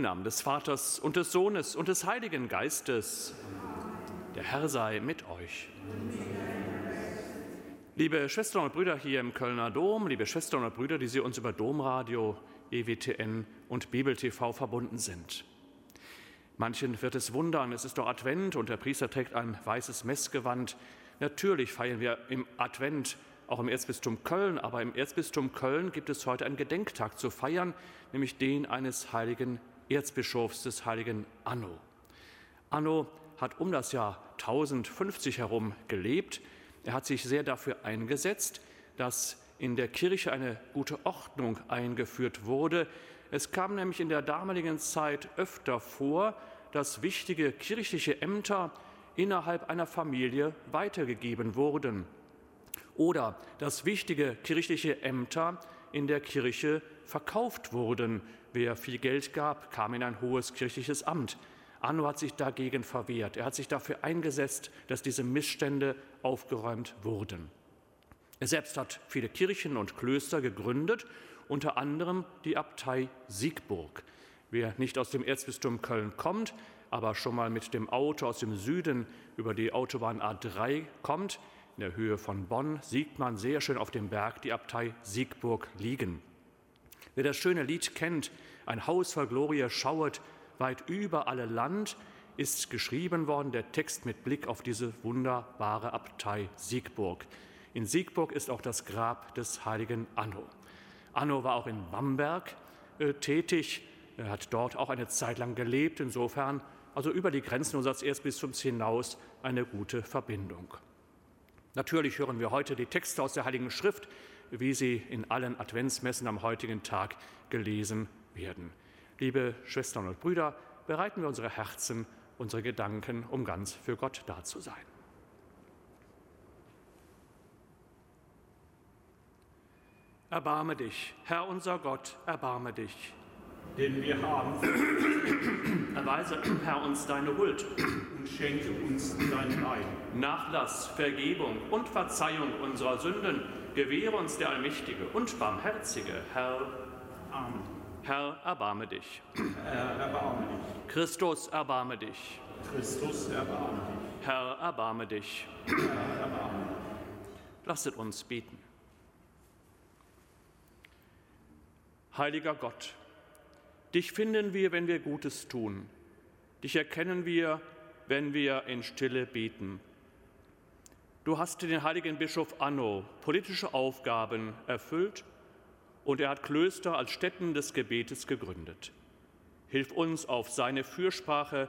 Im Namen des Vaters und des Sohnes und des Heiligen Geistes. Der Herr sei mit euch. Liebe Schwestern und Brüder hier im Kölner Dom, liebe Schwestern und Brüder, die Sie uns über Domradio, EWTN und Bibel TV verbunden sind. Manchen wird es wundern, es ist doch Advent und der Priester trägt ein weißes Messgewand. Natürlich feiern wir im Advent auch im Erzbistum Köln, aber im Erzbistum Köln gibt es heute einen Gedenktag zu feiern, nämlich den eines heiligen Erzbischofs, des heiligen Anno. Anno hat um das Jahr 1050 herum gelebt. Er hat sich sehr dafür eingesetzt, dass in der Kirche eine gute Ordnung eingeführt wurde. Es kam nämlich in der damaligen Zeit öfter vor, dass wichtige kirchliche Ämter innerhalb einer Familie weitergegeben wurden oder dass wichtige kirchliche Ämter in der Kirche verkauft wurden. Wer viel Geld gab, kam in ein hohes kirchliches Amt. Anno hat sich dagegen verwehrt. Er hat sich dafür eingesetzt, dass diese Missstände aufgeräumt wurden. Er selbst hat viele Kirchen und Klöster gegründet, unter anderem die Abtei Siegburg. Wer nicht aus dem Erzbistum Köln kommt, aber schon mal mit dem Auto aus dem Süden über die Autobahn A3 kommt, in der Höhe von Bonn sieht man sehr schön auf dem Berg die Abtei Siegburg liegen. Wer das schöne Lied kennt, ein Haus voll Glorie schauet weit über alle Land, ist geschrieben worden, der Text mit Blick auf diese wunderbare Abtei Siegburg. In Siegburg ist auch das Grab des heiligen Anno. Anno war auch in Bamberg äh, tätig, er hat dort auch eine Zeit lang gelebt, insofern also über die Grenzen unseres Erzbistums hinaus eine gute Verbindung. Natürlich hören wir heute die Texte aus der Heiligen Schrift, wie sie in allen Adventsmessen am heutigen Tag gelesen werden. Liebe Schwestern und Brüder, bereiten wir unsere Herzen, unsere Gedanken, um ganz für Gott da zu sein. Erbarme dich, Herr unser Gott, erbarme dich. Denn wir haben. Erweise, Herr, uns deine Huld und schenke uns dein Heil. Nachlass, Vergebung und Verzeihung unserer Sünden gewähre uns der allmächtige und barmherzige Herr. Amen. Herr, erbarme dich. Herr, erbarme dich. Christus, erbarme dich. Christus, erbarme dich. Herr, erbarme dich. Herr, erbarme dich. Lasset uns beten. Heiliger Gott, dich finden wir, wenn wir Gutes tun. Dich erkennen wir, wenn wir in Stille beten. Du hast den heiligen Bischof Anno politische Aufgaben erfüllt und er hat Klöster als Stätten des Gebetes gegründet. Hilf uns auf seine Fürsprache,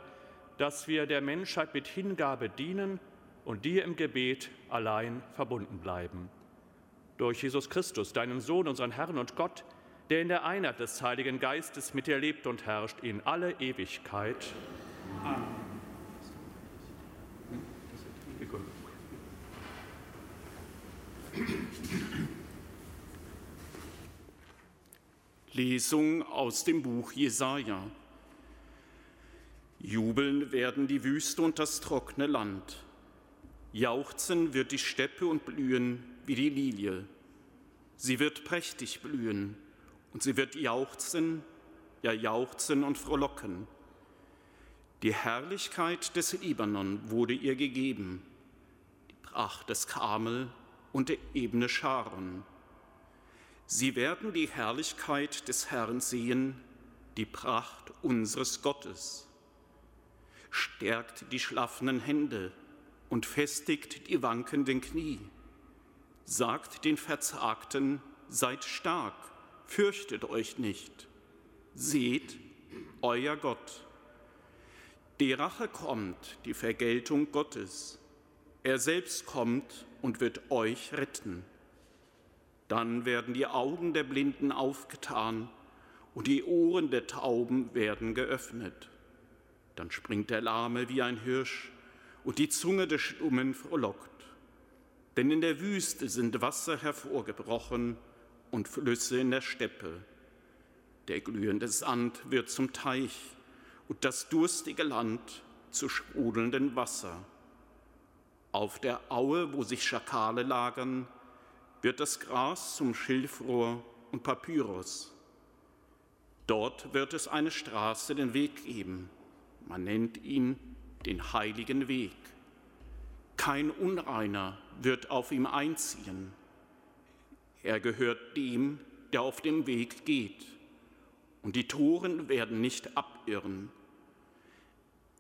dass wir der Menschheit mit Hingabe dienen und dir im Gebet allein verbunden bleiben. Durch Jesus Christus, deinen Sohn, unseren Herrn und Gott, der in der Einheit des Heiligen Geistes mit dir lebt und herrscht in alle Ewigkeit. Amen. Lesung aus dem Buch Jesaja. Jubeln werden die Wüste und das trockene Land. Jauchzen wird die Steppe und blühen wie die Lilie. Sie wird prächtig blühen und sie wird jauchzen, ja jauchzen und frohlocken. Die Herrlichkeit des Libanon wurde ihr gegeben, die Pracht des Karmel und der Ebene Scharon. Sie werden die Herrlichkeit des Herrn sehen, die Pracht unseres Gottes. Stärkt die schlaffenden Hände und festigt die wankenden Knie. Sagt den Verzagten, seid stark, fürchtet euch nicht. Seht, euer Gott. Die Rache kommt, die Vergeltung Gottes. Er selbst kommt und wird euch retten. Dann werden die Augen der Blinden aufgetan und die Ohren der Tauben werden geöffnet. Dann springt der Lahme wie ein Hirsch und die Zunge des Stummen frohlockt. Denn in der Wüste sind Wasser hervorgebrochen und Flüsse in der Steppe. Der glühende Sand wird zum Teich und das durstige Land zu sprudelndem Wasser. Auf der Aue, wo sich Schakale lagern, wird das Gras zum Schilfrohr und Papyrus. Dort wird es eine Straße den Weg geben. Man nennt ihn den heiligen Weg. Kein Unreiner wird auf ihm einziehen. Er gehört dem, der auf dem Weg geht. Und die Toren werden nicht abirren.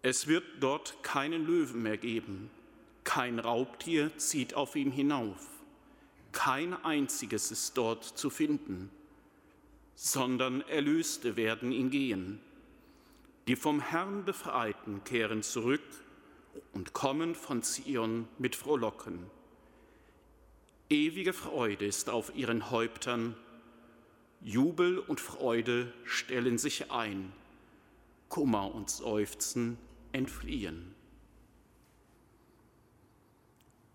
Es wird dort keinen Löwen mehr geben. Kein Raubtier zieht auf ihm hinauf. Kein einziges ist dort zu finden, sondern Erlöste werden ihn gehen. Die vom Herrn Befreiten kehren zurück und kommen von Zion mit Frohlocken. Ewige Freude ist auf ihren Häuptern, Jubel und Freude stellen sich ein, Kummer und Seufzen entfliehen.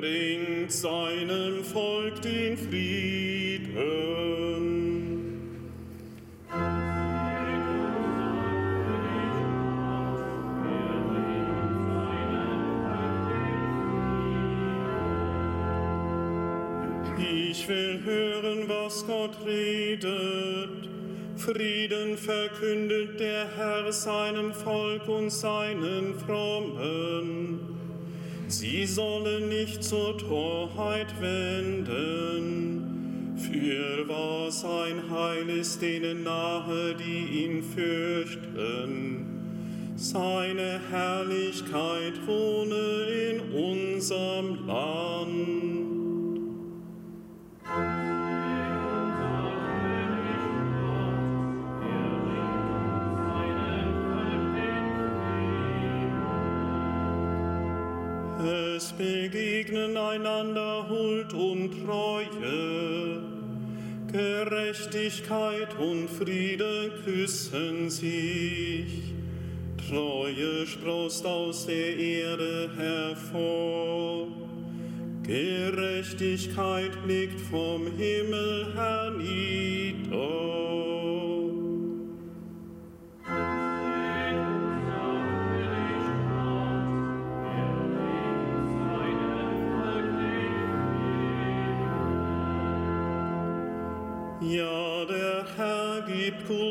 Bringt seinem Volk den Frieden. Ich will hören, was Gott redet. Frieden verkündet der Herr seinem Volk und seinen Frommen. Sie sollen nicht zur Torheit wenden. Für was ein Heil ist denen nahe, die ihn fürchten. Seine Herrlichkeit wohne in unserem Land. Begegnen einander Huld und Treue, Gerechtigkeit und Friede küssen sich. Treue sproßt aus der Erde hervor, Gerechtigkeit blickt vom Himmel hernieder.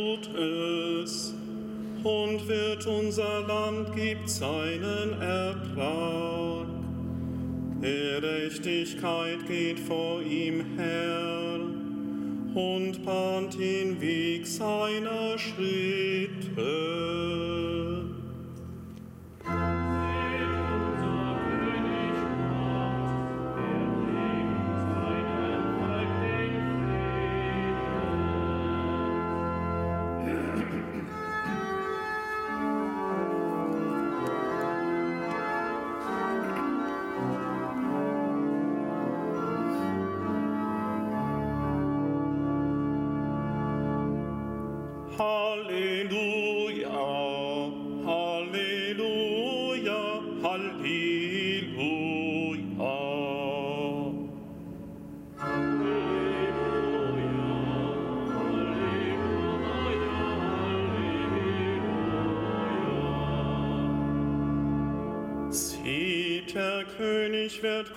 Gibt Gutes und wird unser Land gibt seinen Ertrag. Gerechtigkeit geht vor ihm her und bahnt den Weg seiner Schritte.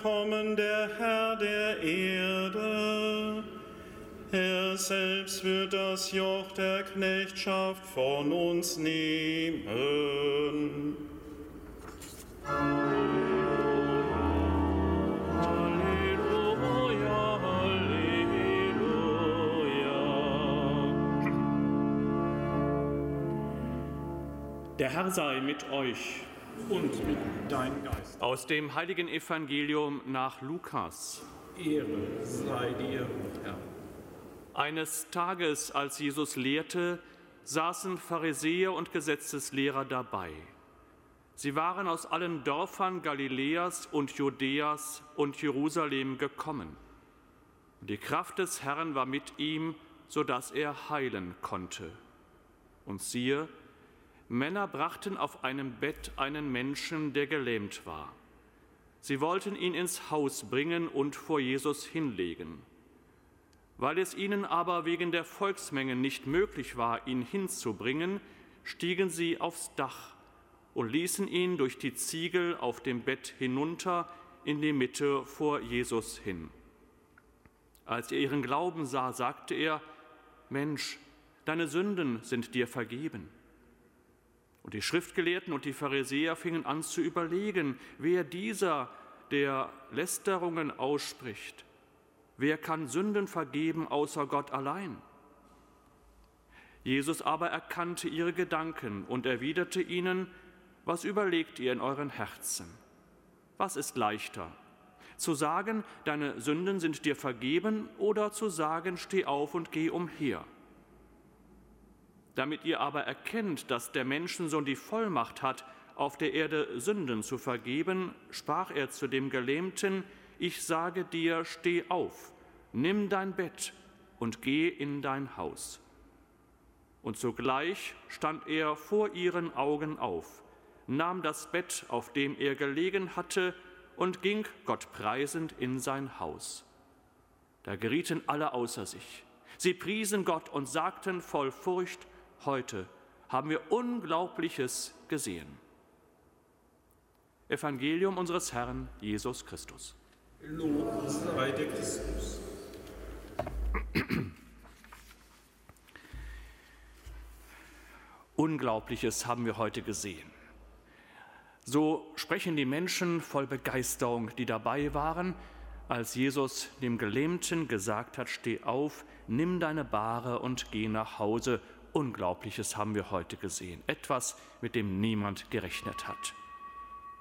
Kommen, der Herr der Erde. Er selbst wird das Joch der Knechtschaft von uns nehmen. Der Herr sei mit euch. Und mit deinem Geist. Aus dem heiligen Evangelium nach Lukas. Ehre sei dir, Herr. Eines Tages, als Jesus lehrte, saßen Pharisäer und Gesetzeslehrer dabei. Sie waren aus allen Dörfern Galiläas und Judäas und Jerusalem gekommen. Die Kraft des Herrn war mit ihm, so dass er heilen konnte. Und siehe, Männer brachten auf einem Bett einen Menschen, der gelähmt war. Sie wollten ihn ins Haus bringen und vor Jesus hinlegen. Weil es ihnen aber wegen der Volksmengen nicht möglich war, ihn hinzubringen, stiegen sie aufs Dach und ließen ihn durch die Ziegel auf dem Bett hinunter in die Mitte vor Jesus hin. Als er ihren Glauben sah, sagte er, Mensch, deine Sünden sind dir vergeben. Und die Schriftgelehrten und die Pharisäer fingen an zu überlegen, wer dieser, der Lästerungen ausspricht, wer kann Sünden vergeben außer Gott allein? Jesus aber erkannte ihre Gedanken und erwiderte ihnen, was überlegt ihr in euren Herzen? Was ist leichter? Zu sagen, deine Sünden sind dir vergeben oder zu sagen, steh auf und geh umher? Damit ihr aber erkennt, dass der Menschensohn die Vollmacht hat, auf der Erde Sünden zu vergeben, sprach er zu dem Gelähmten, ich sage dir, steh auf, nimm dein Bett und geh in dein Haus. Und sogleich stand er vor ihren Augen auf, nahm das Bett, auf dem er gelegen hatte, und ging Gott preisend in sein Haus. Da gerieten alle außer sich. Sie priesen Gott und sagten voll Furcht, heute haben wir Unglaubliches gesehen. Evangelium unseres Herrn Jesus Christus. Lob sei dir Christus. Unglaubliches haben wir heute gesehen. So sprechen die Menschen voll Begeisterung, die dabei waren, als Jesus dem Gelähmten gesagt hat, steh auf, nimm deine Bahre und geh nach Hause Unglaubliches haben wir heute gesehen, etwas, mit dem niemand gerechnet hat.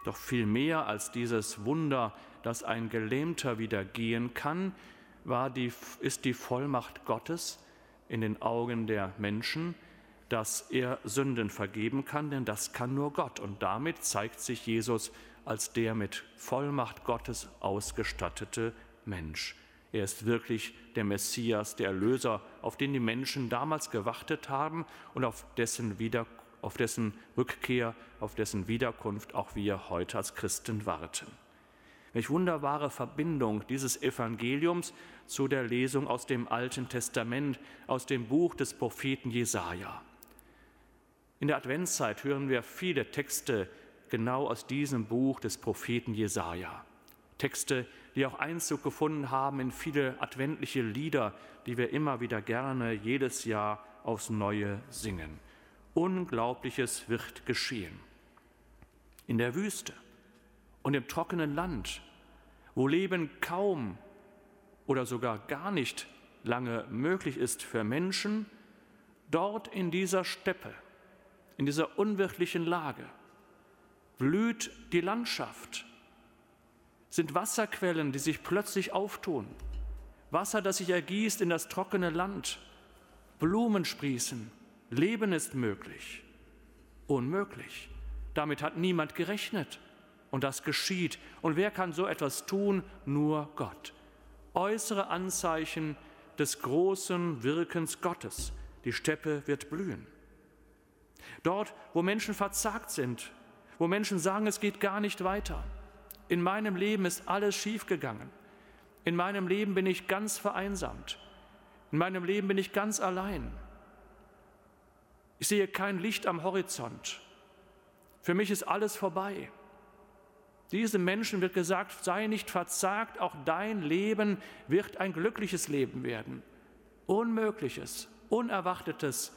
Doch viel mehr als dieses Wunder, dass ein Gelähmter wieder gehen kann, war die, ist die Vollmacht Gottes in den Augen der Menschen, dass er Sünden vergeben kann, denn das kann nur Gott. Und damit zeigt sich Jesus als der mit Vollmacht Gottes ausgestattete Mensch. Er ist wirklich der Messias, der Erlöser, auf den die Menschen damals gewartet haben und auf dessen, Wieder, auf dessen Rückkehr, auf dessen Wiederkunft auch wir heute als Christen warten. Welch wunderbare Verbindung dieses Evangeliums zu der Lesung aus dem Alten Testament, aus dem Buch des Propheten Jesaja. In der Adventszeit hören wir viele Texte genau aus diesem Buch des Propheten Jesaja. Texte, die auch Einzug gefunden haben in viele adventliche Lieder, die wir immer wieder gerne jedes Jahr aufs Neue singen. Unglaubliches wird geschehen. In der Wüste und im trockenen Land, wo Leben kaum oder sogar gar nicht lange möglich ist für Menschen, dort in dieser Steppe, in dieser unwirklichen Lage, blüht die Landschaft sind Wasserquellen, die sich plötzlich auftun. Wasser, das sich ergießt in das trockene Land. Blumen sprießen. Leben ist möglich. Unmöglich. Damit hat niemand gerechnet. Und das geschieht. Und wer kann so etwas tun? Nur Gott. Äußere Anzeichen des großen Wirkens Gottes. Die Steppe wird blühen. Dort, wo Menschen verzagt sind, wo Menschen sagen, es geht gar nicht weiter, in meinem Leben ist alles schiefgegangen. In meinem Leben bin ich ganz vereinsamt. In meinem Leben bin ich ganz allein. Ich sehe kein Licht am Horizont. Für mich ist alles vorbei. Diesem Menschen wird gesagt, sei nicht verzagt, auch dein Leben wird ein glückliches Leben werden. Unmögliches, Unerwartetes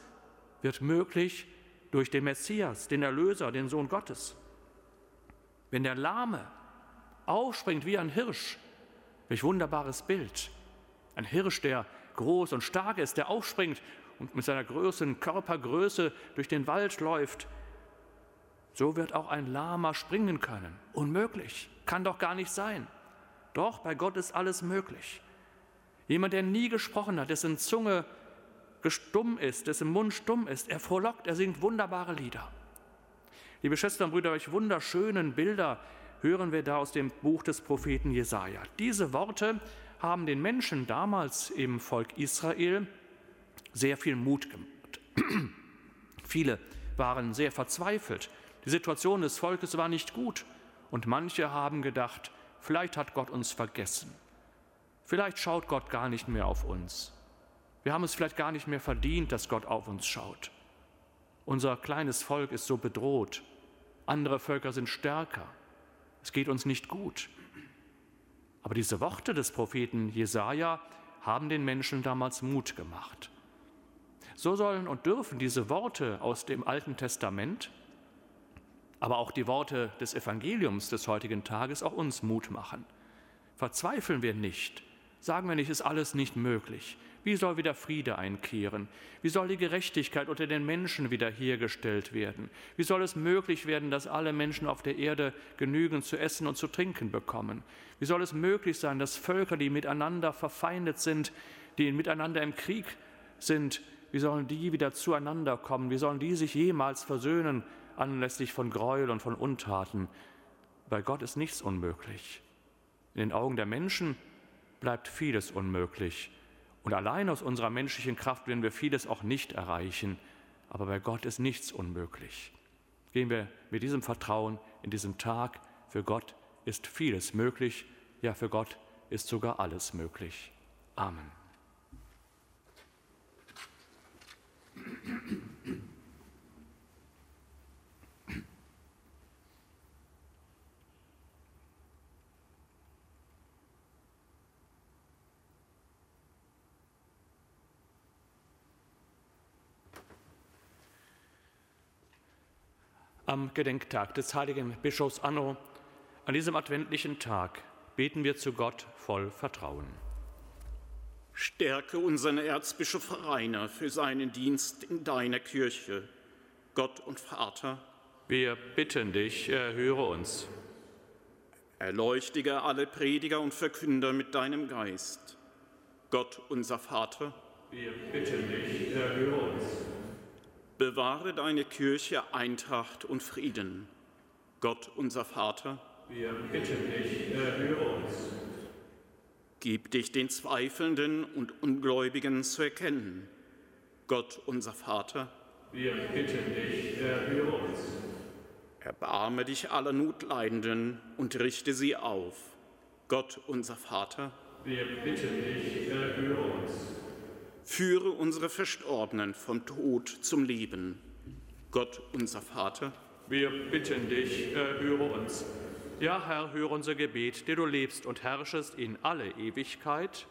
wird möglich durch den Messias, den Erlöser, den Sohn Gottes. Wenn der Lahme aufspringt wie ein Hirsch. Welch wunderbares Bild. Ein Hirsch, der groß und stark ist, der aufspringt und mit seiner großen Körpergröße durch den Wald läuft. So wird auch ein Lama springen können. Unmöglich. Kann doch gar nicht sein. Doch, bei Gott ist alles möglich. Jemand, der nie gesprochen hat, dessen Zunge stumm ist, dessen Mund stumm ist, er frohlockt, er singt wunderbare Lieder. Liebe Schwestern und Brüder, welche wunderschönen Bilder hören wir da aus dem Buch des Propheten Jesaja. Diese Worte haben den Menschen damals im Volk Israel sehr viel Mut gemacht. Viele waren sehr verzweifelt. Die Situation des Volkes war nicht gut und manche haben gedacht, vielleicht hat Gott uns vergessen. Vielleicht schaut Gott gar nicht mehr auf uns. Wir haben es vielleicht gar nicht mehr verdient, dass Gott auf uns schaut. Unser kleines Volk ist so bedroht. Andere Völker sind stärker. Es geht uns nicht gut. Aber diese Worte des Propheten Jesaja haben den Menschen damals Mut gemacht. So sollen und dürfen diese Worte aus dem Alten Testament, aber auch die Worte des Evangeliums des heutigen Tages auch uns Mut machen. Verzweifeln wir nicht, sagen wir nicht, ist alles nicht möglich. Wie soll wieder Friede einkehren? Wie soll die Gerechtigkeit unter den Menschen wiederhergestellt werden? Wie soll es möglich werden, dass alle Menschen auf der Erde genügend zu essen und zu trinken bekommen? Wie soll es möglich sein, dass Völker, die miteinander verfeindet sind, die miteinander im Krieg sind, wie sollen die wieder zueinander kommen? Wie sollen die sich jemals versöhnen anlässlich von Gräuel und von Untaten? Bei Gott ist nichts unmöglich. In den Augen der Menschen bleibt vieles unmöglich. Und allein aus unserer menschlichen Kraft werden wir vieles auch nicht erreichen. Aber bei Gott ist nichts unmöglich. Gehen wir mit diesem Vertrauen in diesem Tag. Für Gott ist vieles möglich. Ja, für Gott ist sogar alles möglich. Amen. Am Gedenktag des heiligen Bischofs Anno, an diesem adventlichen Tag, beten wir zu Gott voll Vertrauen. Stärke unseren Erzbischof Rainer für seinen Dienst in deiner Kirche, Gott und Vater. Wir bitten dich, erhöre uns. Erleuchtige alle Prediger und Verkünder mit deinem Geist, Gott unser Vater. Wir bitten dich, erhöre uns. Bewahre deine Kirche Eintracht und Frieden. Gott unser Vater. Wir bitten dich, erhöre uns. Gib dich den Zweifelnden und Ungläubigen zu erkennen. Gott unser Vater. Wir bitten dich, erhöre uns. Erbarme dich aller Notleidenden und richte sie auf. Gott unser Vater. Wir bitten dich, erhöre uns. Führe unsere Verstorbenen vom Tod zum Leben. Gott, unser Vater. Wir bitten dich, erhöre uns. Ja, Herr, höre unser Gebet, der du lebst und herrschest in alle Ewigkeit.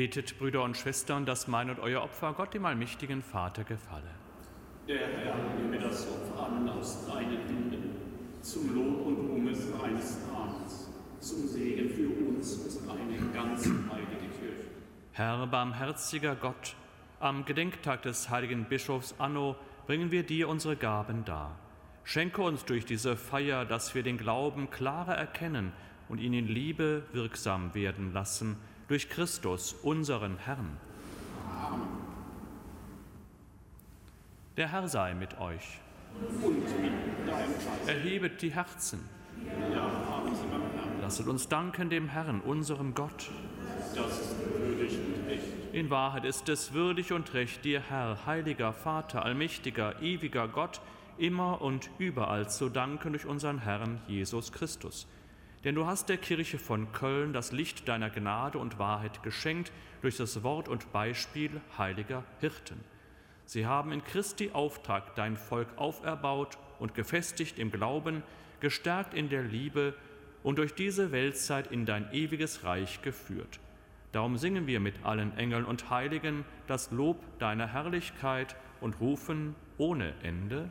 Betet, Brüder und Schwestern, dass mein und euer Opfer Gott, dem allmächtigen Vater, gefalle. Der Herr nehme das Opfer an aus deinen Händen, zum Lob und Ruhm seines Namens, zum Segen für uns und eine ganz heilige Kirche. Herr, barmherziger Gott, am Gedenktag des heiligen Bischofs Anno bringen wir dir unsere Gaben dar. Schenke uns durch diese Feier, dass wir den Glauben klarer erkennen und ihn in Liebe wirksam werden lassen, durch Christus, unseren Herrn. Der Herr sei mit euch. Erhebet die Herzen. Lasset uns danken dem Herrn, unserem Gott. In Wahrheit ist es würdig und recht, dir, Herr, heiliger Vater, allmächtiger, ewiger Gott, immer und überall zu danken durch unseren Herrn Jesus Christus. Denn du hast der Kirche von Köln das Licht deiner Gnade und Wahrheit geschenkt durch das Wort und Beispiel heiliger Hirten. Sie haben in Christi Auftrag dein Volk auferbaut und gefestigt im Glauben, gestärkt in der Liebe und durch diese Weltzeit in dein ewiges Reich geführt. Darum singen wir mit allen Engeln und Heiligen das Lob deiner Herrlichkeit und rufen ohne Ende.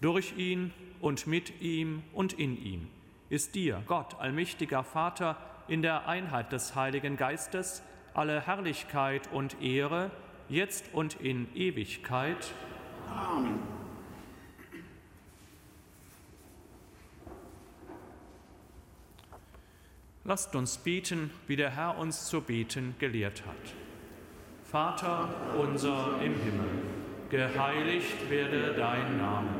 Durch ihn und mit ihm und in ihm ist dir, Gott, allmächtiger Vater, in der Einheit des Heiligen Geistes alle Herrlichkeit und Ehre, jetzt und in Ewigkeit. Amen. Lasst uns beten, wie der Herr uns zu beten gelehrt hat. Vater unser im Himmel, geheiligt werde dein Name,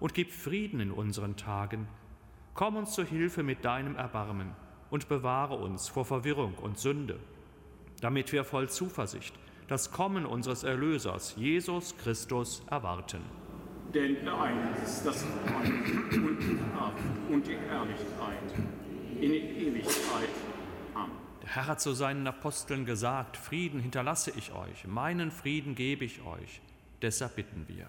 und gib Frieden in unseren Tagen. Komm uns zu Hilfe mit deinem Erbarmen und bewahre uns vor Verwirrung und Sünde damit wir voll Zuversicht das Kommen unseres Erlösers, Jesus Christus, erwarten. Denn dein ist das Reich und die Kraft und die Herrlichkeit in Ewigkeit. Amen. Der Herr hat zu seinen Aposteln gesagt, Frieden hinterlasse ich euch, meinen Frieden gebe ich euch. Deshalb bitten wir,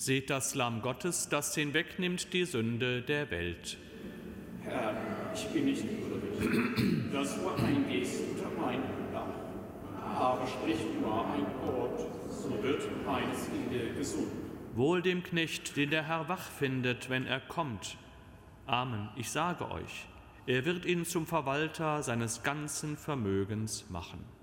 Seht das Lamm Gottes, das hinwegnimmt die Sünde der Welt. Herr, ich bin nicht würdig, dass du eingehst unter meinem Dach. Aber sprich nur ein Wort, so wird meine Seele gesund. Wohl dem Knecht, den der Herr wach findet, wenn er kommt. Amen, ich sage euch, er wird ihn zum Verwalter seines ganzen Vermögens machen.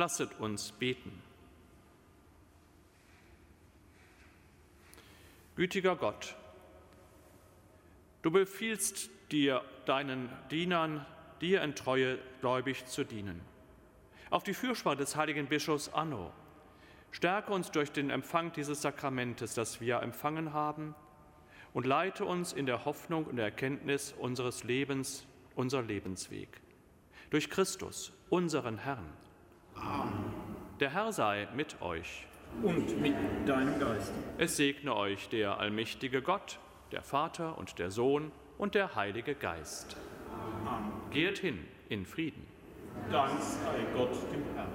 Lasset uns beten. Gütiger Gott, du befiehlst dir, deinen Dienern, dir in Treue gläubig zu dienen. Auf die Fürsprache des heiligen Bischofs Anno, stärke uns durch den Empfang dieses Sakramentes, das wir empfangen haben, und leite uns in der Hoffnung und der Erkenntnis unseres Lebens, unser Lebensweg. Durch Christus, unseren Herrn. Amen. Der Herr sei mit euch. Und mit deinem Geist. Es segne euch der allmächtige Gott, der Vater und der Sohn und der Heilige Geist. Amen. Geht hin in Frieden. Dank sei Gott dem Herrn.